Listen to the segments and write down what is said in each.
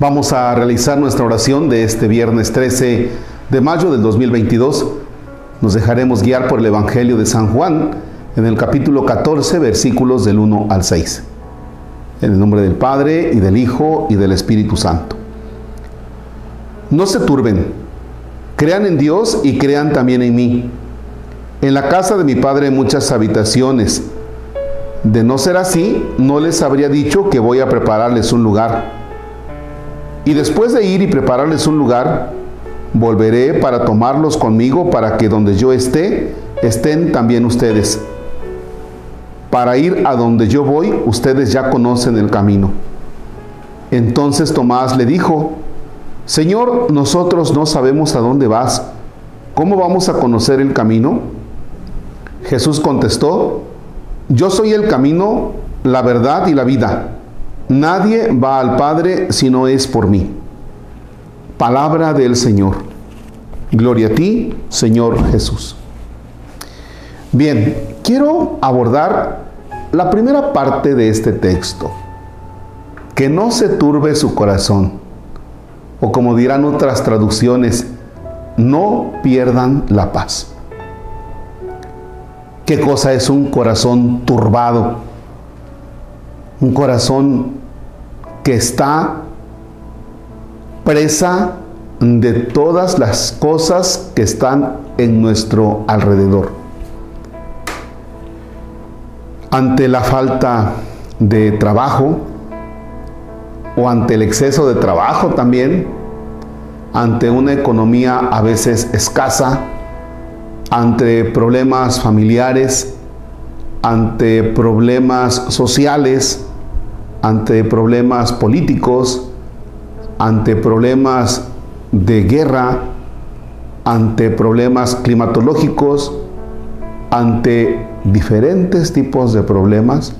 Vamos a realizar nuestra oración de este viernes 13 de mayo del 2022. Nos dejaremos guiar por el Evangelio de San Juan en el capítulo 14, versículos del 1 al 6. En el nombre del Padre y del Hijo y del Espíritu Santo. No se turben, crean en Dios y crean también en mí. En la casa de mi Padre hay muchas habitaciones. De no ser así, no les habría dicho que voy a prepararles un lugar. Y después de ir y prepararles un lugar, volveré para tomarlos conmigo para que donde yo esté, estén también ustedes. Para ir a donde yo voy, ustedes ya conocen el camino. Entonces Tomás le dijo, Señor, nosotros no sabemos a dónde vas. ¿Cómo vamos a conocer el camino? Jesús contestó, Yo soy el camino, la verdad y la vida. Nadie va al Padre si no es por mí. Palabra del Señor. Gloria a ti, Señor Jesús. Bien, quiero abordar la primera parte de este texto. Que no se turbe su corazón. O como dirán otras traducciones, no pierdan la paz. ¿Qué cosa es un corazón turbado? Un corazón que está presa de todas las cosas que están en nuestro alrededor. Ante la falta de trabajo o ante el exceso de trabajo también, ante una economía a veces escasa, ante problemas familiares, ante problemas sociales, ante problemas políticos, ante problemas de guerra, ante problemas climatológicos, ante diferentes tipos de problemas,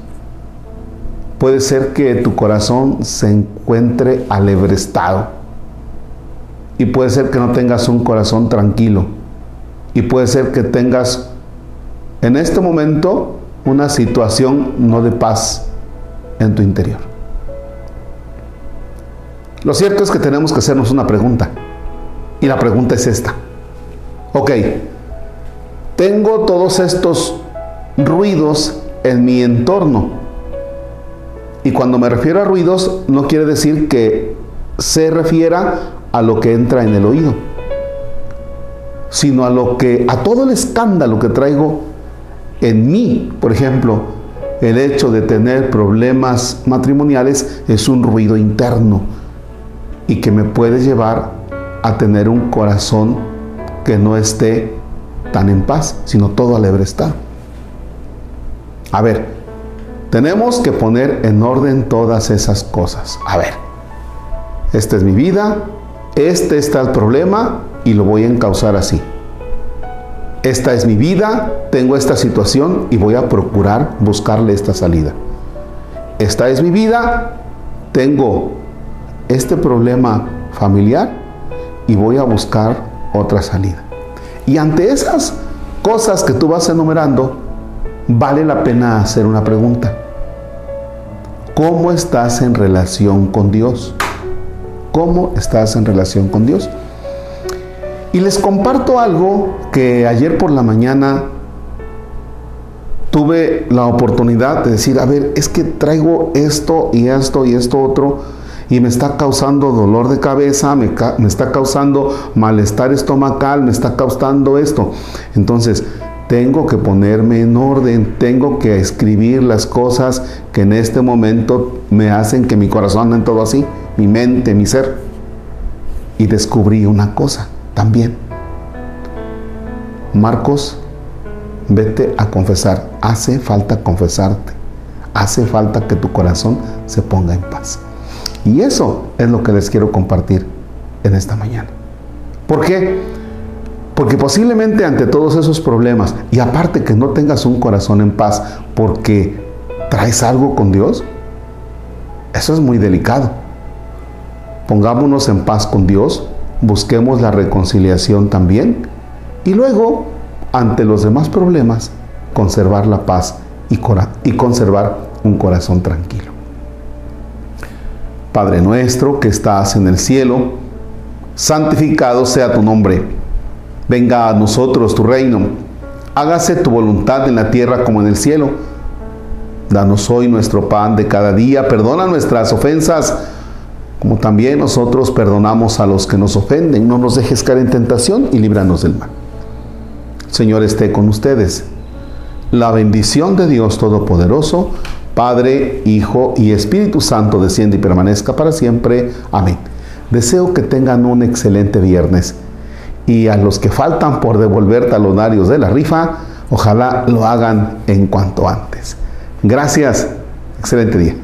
puede ser que tu corazón se encuentre alebrestado y puede ser que no tengas un corazón tranquilo y puede ser que tengas en este momento una situación no de paz en tu interior. Lo cierto es que tenemos que hacernos una pregunta. Y la pregunta es esta. Ok, tengo todos estos ruidos en mi entorno. Y cuando me refiero a ruidos, no quiere decir que se refiera a lo que entra en el oído, sino a lo que, a todo el escándalo que traigo en mí, por ejemplo, el hecho de tener problemas matrimoniales es un ruido interno y que me puede llevar a tener un corazón que no esté tan en paz, sino todo alegre está. A ver, tenemos que poner en orden todas esas cosas. A ver, esta es mi vida, este está el problema y lo voy a encauzar así esta es mi vida, tengo esta situación y voy a procurar buscarle esta salida. Esta es mi vida, tengo este problema familiar y voy a buscar otra salida. Y ante esas cosas que tú vas enumerando, vale la pena hacer una pregunta. ¿Cómo estás en relación con Dios? ¿Cómo estás en relación con Dios? Y les comparto algo que ayer por la mañana tuve la oportunidad de decir, a ver, es que traigo esto y esto y esto otro y me está causando dolor de cabeza, me, está causando malestar estomacal, me está causando esto. Entonces, tengo que ponerme en orden, tengo que escribir las cosas que en este momento me hacen que mi corazón ande todo así, mi mente, mi ser. Y descubrí una cosa también. Marcos, vete a confesar. Hace falta confesarte. Hace falta que tu corazón se ponga en paz. Y eso es lo que les quiero compartir en esta mañana. ¿Por qué? Porque posiblemente ante todos esos problemas, y aparte que no tengas un corazón en paz porque traes algo con Dios, eso es muy delicado. Pongámonos en paz con Dios, busquemos la reconciliación también y luego, ante los demás problemas, conservar la paz y, y conservar un corazón tranquilo. Padre nuestro que estás en el cielo, santificado sea tu nombre. Venga a nosotros tu reino. Hágase tu voluntad en la tierra como en el cielo. Danos hoy nuestro pan de cada día. Perdona nuestras ofensas, como también nosotros perdonamos a los que nos ofenden. No nos dejes caer en tentación y líbranos del mal. Señor esté con ustedes. La bendición de Dios Todopoderoso, Padre, Hijo y Espíritu Santo desciende y permanezca para siempre. Amén. Deseo que tengan un excelente viernes y a los que faltan por devolver talonarios de la rifa, ojalá lo hagan en cuanto antes. Gracias. Excelente día.